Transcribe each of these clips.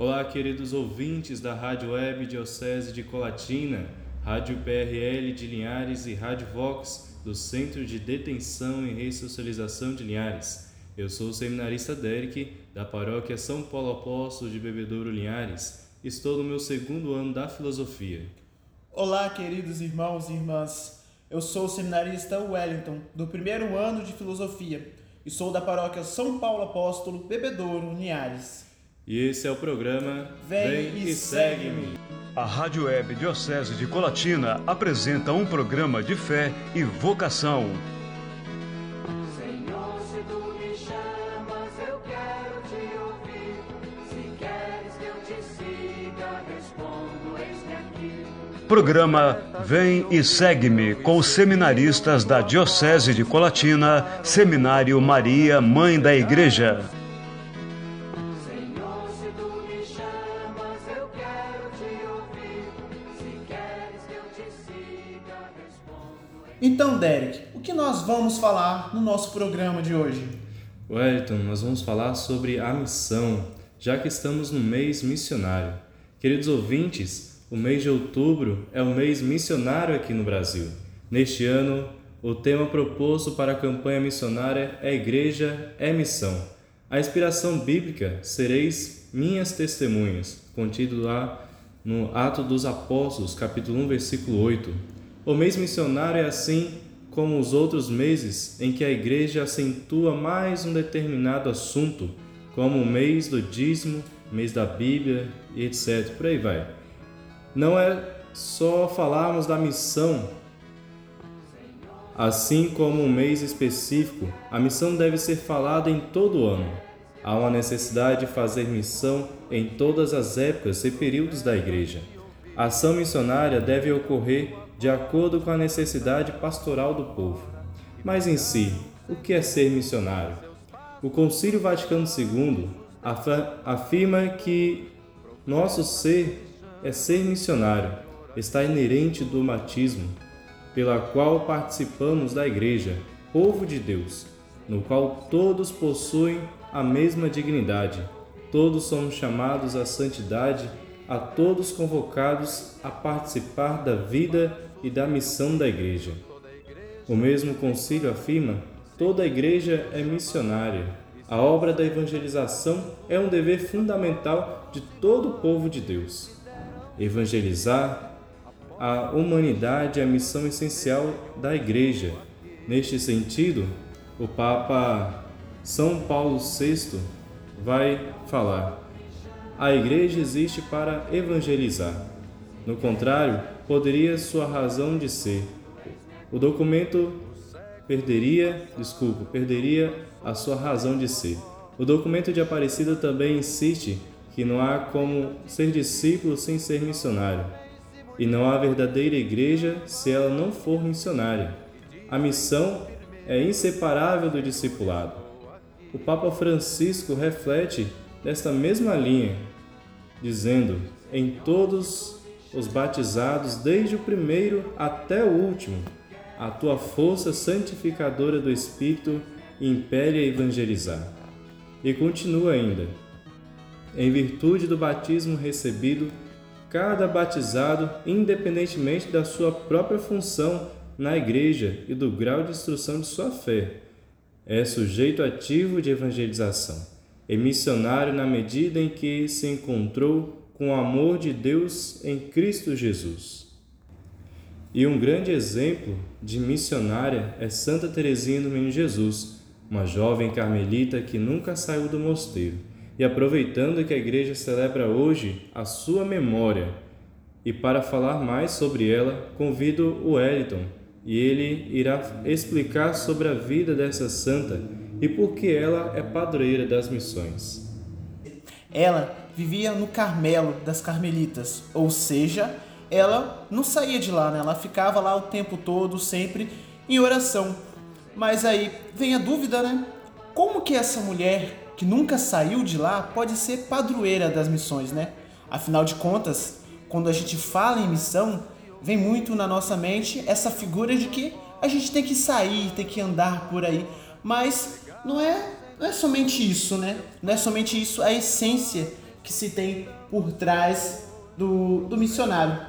Olá, queridos ouvintes da Rádio Web Diocese de Colatina, Rádio PRL de Linhares e Rádio Vox, do Centro de Detenção e Ressocialização de Linhares. Eu sou o seminarista Derek, da paróquia São Paulo Apóstolo de Bebedouro Linhares. Estou no meu segundo ano da filosofia. Olá, queridos irmãos e irmãs. Eu sou o seminarista Wellington, do primeiro ano de filosofia, e sou da paróquia São Paulo Apóstolo Bebedouro Linhares. E esse é o programa Vem, Vem e Segue-me. A Rádio Web Diocese de Colatina apresenta um programa de fé e vocação. Senhor, se tu me chamas, eu quero te ouvir. Se queres que eu te siga, respondo, eis-me aqui. Programa Vem e Segue-me com os seminaristas da Diocese de Colatina, Seminário Maria, Mãe da Igreja. Vamos falar no nosso programa de hoje? Wellington, nós vamos falar sobre a missão, já que estamos no mês missionário. Queridos ouvintes, o mês de outubro é o mês missionário aqui no Brasil. Neste ano, o tema proposto para a campanha missionária é Igreja é Missão. A inspiração bíblica sereis minhas testemunhas, contido lá no Ato dos Apóstolos, capítulo 1, versículo 8. O mês missionário é assim como os outros meses em que a igreja acentua mais um determinado assunto, como o mês do dízimo, mês da Bíblia etc. Por aí vai. Não é só falarmos da missão, assim como um mês específico, a missão deve ser falada em todo o ano. Há uma necessidade de fazer missão em todas as épocas e períodos da igreja. A ação missionária deve ocorrer de acordo com a necessidade pastoral do povo. Mas em si, o que é ser missionário? O Concílio Vaticano II afirma que nosso ser é ser missionário, está inerente do batismo, pela qual participamos da Igreja, povo de Deus, no qual todos possuem a mesma dignidade, todos somos chamados à santidade, a todos convocados a participar da vida e da missão da Igreja. O mesmo concílio afirma: toda a Igreja é missionária. A obra da evangelização é um dever fundamental de todo o povo de Deus. Evangelizar a humanidade é a missão essencial da Igreja. Neste sentido, o Papa São Paulo VI vai falar: a Igreja existe para evangelizar. No contrário, poderia sua razão de ser. O documento perderia, desculpa, perderia a sua razão de ser. O documento de Aparecida também insiste que não há como ser discípulo sem ser missionário. E não há verdadeira igreja se ela não for missionária. A missão é inseparável do discipulado. O Papa Francisco reflete desta mesma linha, dizendo: em todos os batizados desde o primeiro até o último. A tua força santificadora do Espírito impele a evangelizar. E continua ainda. Em virtude do batismo recebido, cada batizado, independentemente da sua própria função na igreja e do grau de instrução de sua fé, é sujeito ativo de evangelização, é missionário na medida em que se encontrou com o amor de Deus em Cristo Jesus. E um grande exemplo de missionária é Santa Teresinha do Menino Jesus, uma jovem carmelita que nunca saiu do mosteiro. E aproveitando que a igreja celebra hoje a sua memória, e para falar mais sobre ela, convido o Wellington, e ele irá explicar sobre a vida dessa santa e por que ela é padroeira das missões. Ela vivia no Carmelo das Carmelitas, ou seja, ela não saía de lá, né? ela ficava lá o tempo todo, sempre em oração. Mas aí vem a dúvida, né? Como que essa mulher que nunca saiu de lá pode ser padroeira das missões, né? Afinal de contas, quando a gente fala em missão, vem muito na nossa mente essa figura de que a gente tem que sair, tem que andar por aí. Mas não é, não é somente isso, né? Não é somente isso a essência que se tem por trás do, do missionário.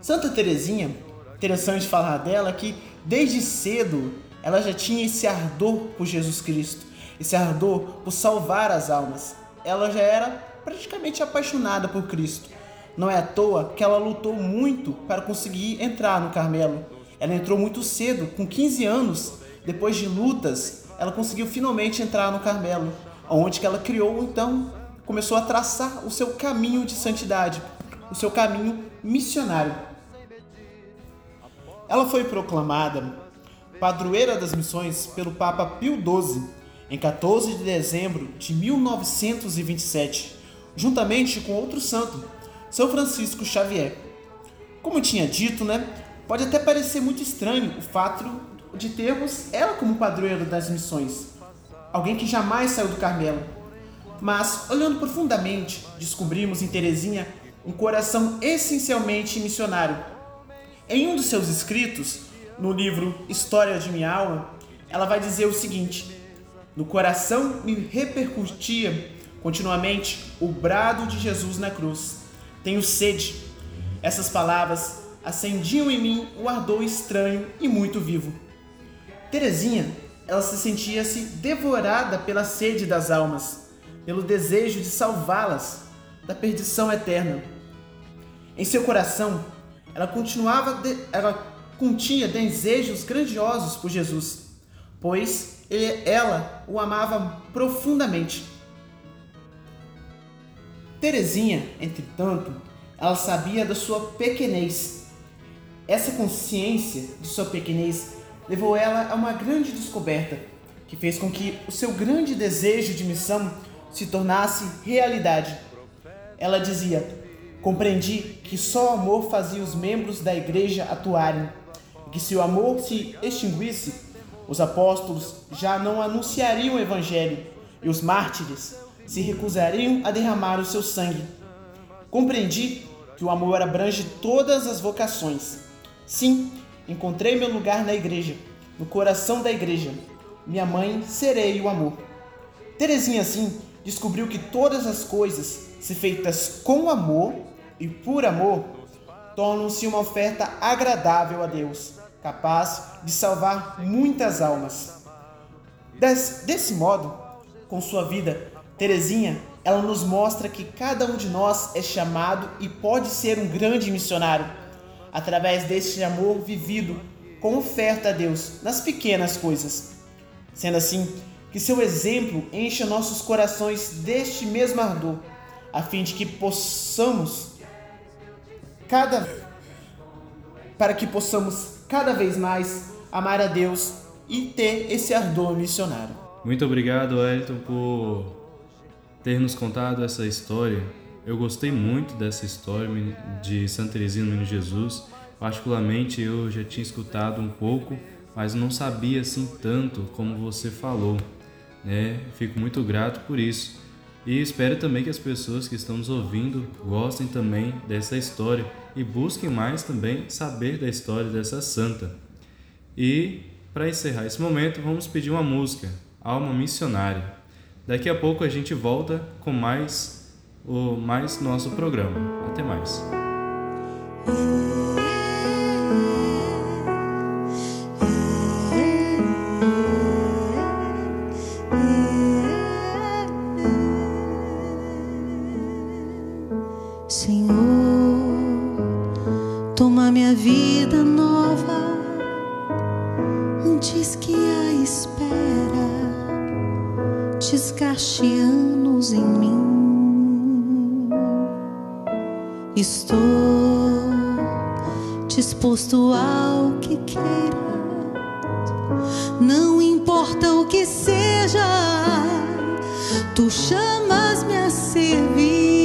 Santa Teresinha, interessante falar dela que desde cedo ela já tinha esse ardor por Jesus Cristo, esse ardor por salvar as almas. Ela já era praticamente apaixonada por Cristo. Não é à toa que ela lutou muito para conseguir entrar no Carmelo. Ela entrou muito cedo, com 15 anos, depois de lutas, ela conseguiu finalmente entrar no Carmelo, onde que ela criou então, começou a traçar o seu caminho de santidade, o seu caminho missionário. Ela foi proclamada padroeira das missões pelo Papa Pio XII em 14 de dezembro de 1927, juntamente com outro santo, São Francisco Xavier. Como tinha dito, né, pode até parecer muito estranho o fato de termos ela como padroeira das missões, alguém que jamais saiu do Carmelo. Mas, olhando profundamente, descobrimos em Teresinha um coração essencialmente missionário. Em um dos seus escritos, no livro História de Minha Alma, ela vai dizer o seguinte: No coração me repercutia continuamente o brado de Jesus na cruz. Tenho sede. Essas palavras acendiam em mim o ardor estranho e muito vivo. Terezinha, ela se sentia-se devorada pela sede das almas, pelo desejo de salvá-las da perdição eterna. Em seu coração, ela continuava, de, ela continha desejos grandiosos por Jesus, pois ele, ela o amava profundamente. Terezinha, entretanto, ela sabia da sua pequenez. Essa consciência de sua pequenez levou ela a uma grande descoberta, que fez com que o seu grande desejo de missão se tornasse realidade. Ela dizia: Compreendi que só o amor fazia os membros da igreja atuarem, e que se o amor se extinguisse, os apóstolos já não anunciariam o evangelho e os mártires se recusariam a derramar o seu sangue. Compreendi que o amor abrange todas as vocações. Sim, encontrei meu lugar na igreja, no coração da igreja. Minha mãe, serei o amor. Terezinha, assim, descobriu que todas as coisas, se feitas com amor e por amor, tornam-se uma oferta agradável a Deus, capaz de salvar muitas almas. Des, desse modo, com sua vida, Terezinha, ela nos mostra que cada um de nós é chamado e pode ser um grande missionário, através deste amor vivido com oferta a Deus nas pequenas coisas. Sendo assim, que seu exemplo encha nossos corações deste mesmo ardor, a fim de que possamos cada para que possamos cada vez mais amar a Deus e ter esse ardor missionário. Muito obrigado, Wellington, por ter nos contado essa história. Eu gostei muito dessa história de Santa Teresinha do Menino Jesus. Particularmente, eu já tinha escutado um pouco, mas não sabia assim tanto como você falou. Né? Fico muito grato por isso. E espero também que as pessoas que estão nos ouvindo gostem também dessa história e busquem mais também saber da história dessa santa. E para encerrar esse momento, vamos pedir uma música, Alma Missionária. Daqui a pouco a gente volta com mais o mais nosso programa. Até mais. Disposto ao que queiras, não importa o que seja, tu chamas-me a servir.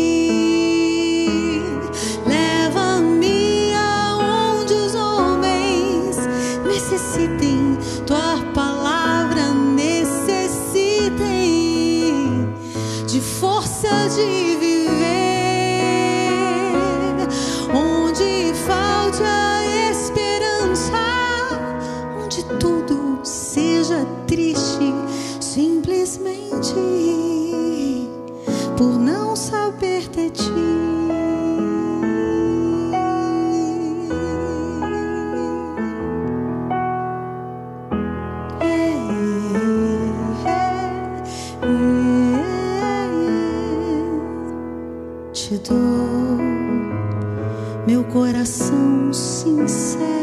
Meu coração sincero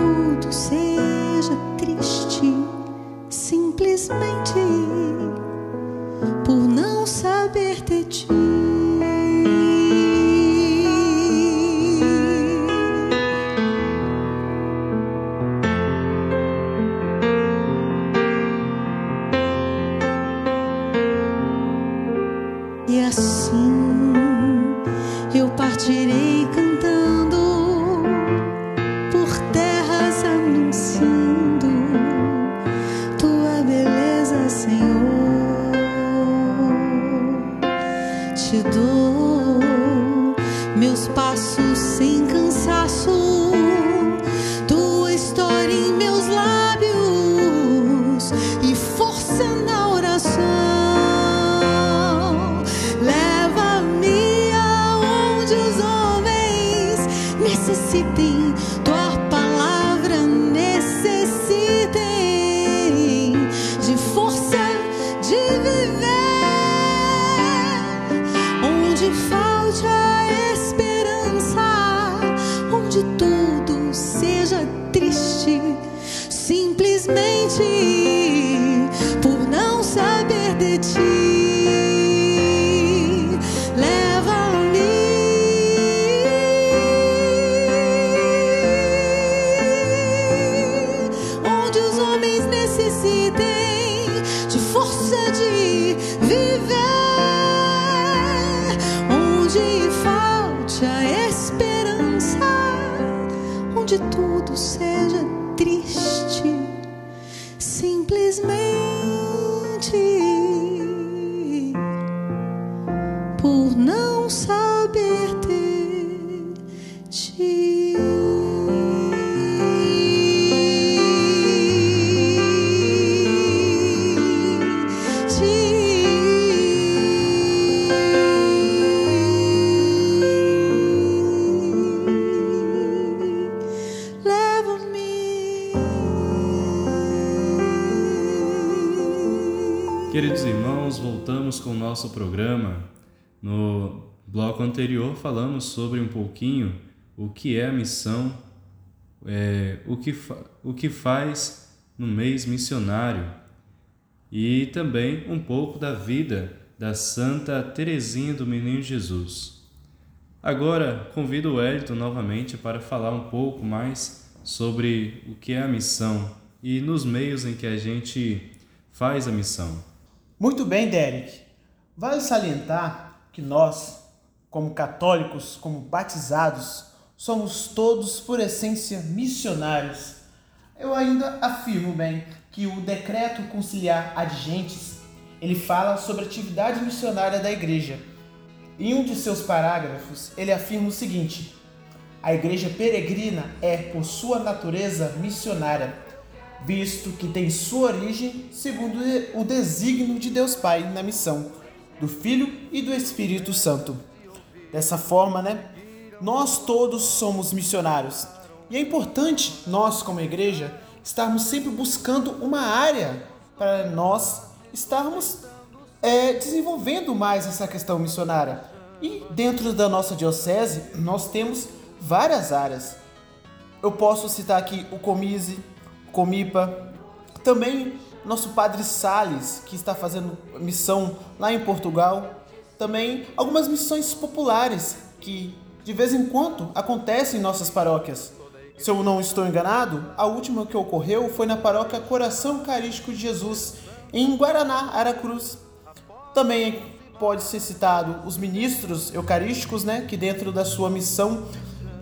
tudo seja meus passos sem cansaço, Irmãos, voltamos com o nosso programa. No bloco anterior falamos sobre um pouquinho o que é a missão, é, o, que o que faz no mês missionário e também um pouco da vida da Santa Teresinha do Menino Jesus. Agora convido o Wellington novamente para falar um pouco mais sobre o que é a missão e nos meios em que a gente faz a missão. Muito bem, Derek. Vale salientar que nós, como católicos, como batizados, somos todos por essência missionários. Eu ainda afirmo bem que o decreto conciliar adigentes, ele fala sobre a atividade missionária da igreja. Em um de seus parágrafos, ele afirma o seguinte: A igreja peregrina é, por sua natureza, missionária, visto que tem sua origem segundo o desígnio de Deus Pai na missão do Filho e do Espírito Santo. Dessa forma, né, nós todos somos missionários. E é importante nós, como igreja, estarmos sempre buscando uma área para nós estarmos é, desenvolvendo mais essa questão missionária. E dentro da nossa diocese, nós temos várias áreas. Eu posso citar aqui o Comise, Comipa, também nosso Padre Sales, que está fazendo missão lá em Portugal. Também algumas missões populares que de vez em quando acontecem em nossas paróquias. Se eu não estou enganado, a última que ocorreu foi na paróquia Coração Eucarístico de Jesus, em Guaraná, Aracruz. Também pode ser citado os ministros eucarísticos, né, que dentro da sua missão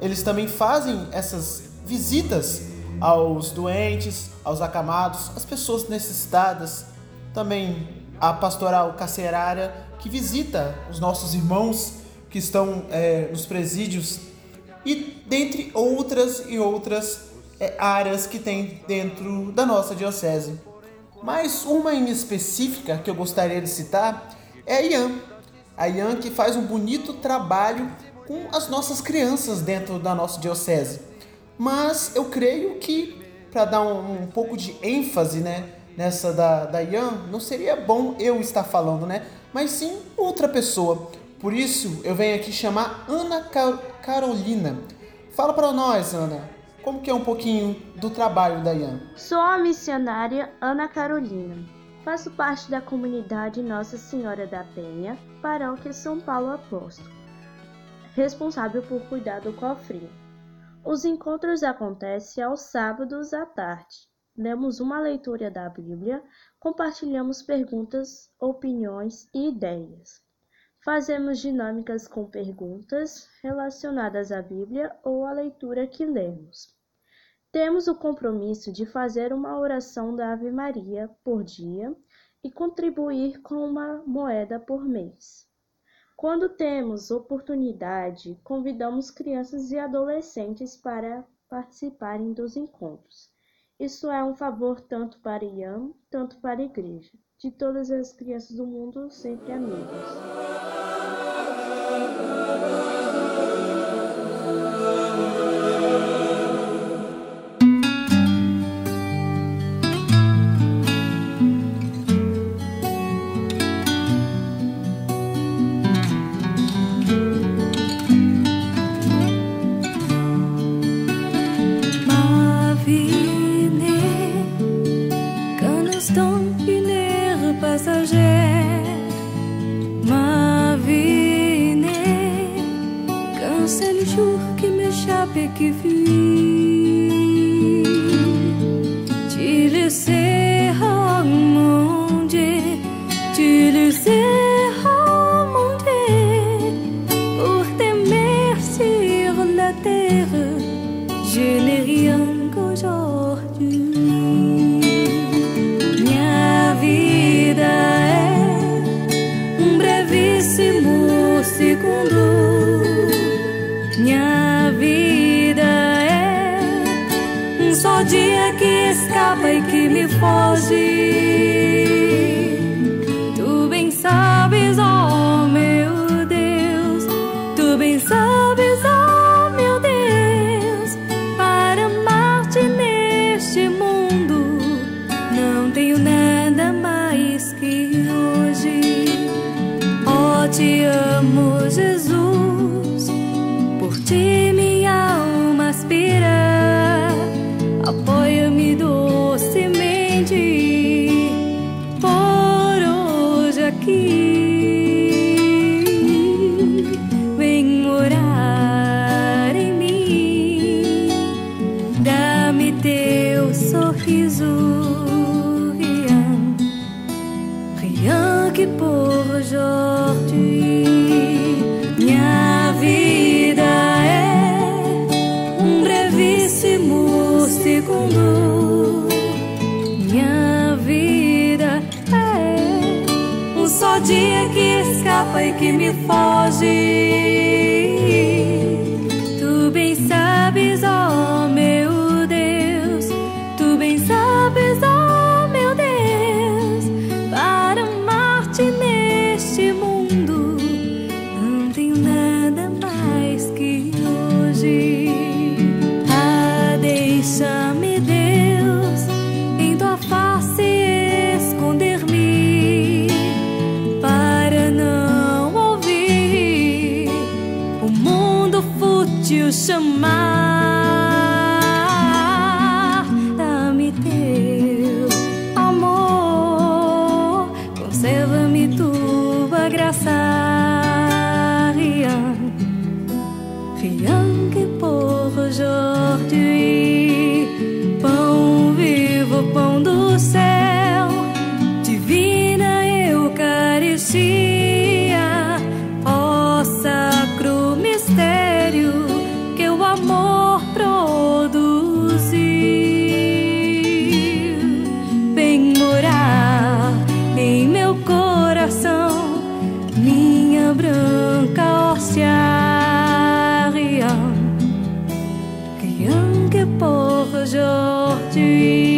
eles também fazem essas visitas aos doentes, aos acamados, às pessoas necessitadas, também a pastoral carcerária que visita os nossos irmãos que estão é, nos presídios e dentre outras e outras é, áreas que tem dentro da nossa diocese. Mas uma em específica que eu gostaria de citar é a Ian. A Ian que faz um bonito trabalho com as nossas crianças dentro da nossa diocese. Mas eu creio que, para dar um, um, pouco de ênfase né, nessa da, da Ian, não seria bom eu estar falando, né? Mas sim outra pessoa. Por isso eu venho aqui chamar Ana Carolina. Fala para nós, Ana, como que é um pouquinho do trabalho da Ian? Sou a missionária Ana Carolina. Faço parte da comunidade Nossa Senhora da Penha, paróquia São Paulo Apóstolo, responsável por cuidar do cofrinho. Os encontros acontecem aos sábados à tarde. Lemos uma leitura da Bíblia, compartilhamos perguntas, opiniões e ideias. Fazemos dinâmicas com perguntas relacionadas à Bíblia ou à leitura que lemos. Temos o compromisso de fazer uma oração da Ave Maria por dia e contribuir com uma moeda por mês. Quando temos oportunidade, convidamos crianças e adolescentes para participarem dos encontros. Isso é um favor tanto para Ian, tanto para a igreja. De todas as crianças do mundo, sempre amigos. Que me foge. Tu por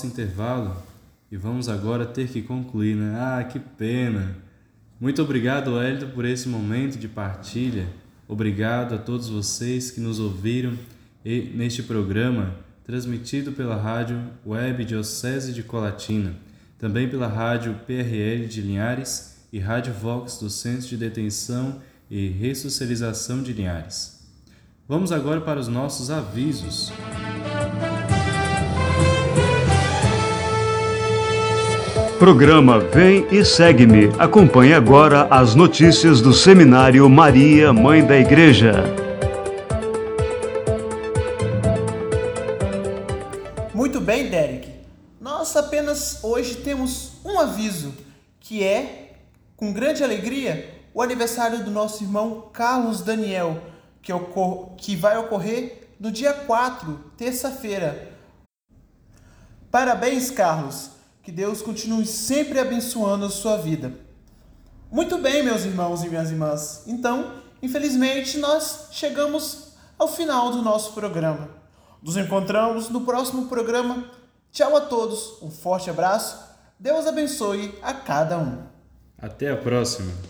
nosso intervalo e vamos agora ter que concluir, né? Ah, que pena! Muito obrigado, Hélio, por esse momento de partilha. Obrigado a todos vocês que nos ouviram e neste programa transmitido pela rádio Web Diocese de Colatina, também pela rádio PRL de Linhares e Rádio Vox do Centro de Detenção e Ressocialização de Linhares. Vamos agora para os nossos avisos. Programa Vem e Segue-me. Acompanhe agora as notícias do Seminário Maria, Mãe da Igreja. Muito bem, Derek. Nós apenas hoje temos um aviso, que é, com grande alegria, o aniversário do nosso irmão Carlos Daniel, que, ocor que vai ocorrer no dia 4, terça-feira. Parabéns, Carlos. Que Deus continue sempre abençoando a sua vida. Muito bem, meus irmãos e minhas irmãs. Então, infelizmente, nós chegamos ao final do nosso programa. Nos encontramos no próximo programa. Tchau a todos, um forte abraço. Deus abençoe a cada um. Até a próxima!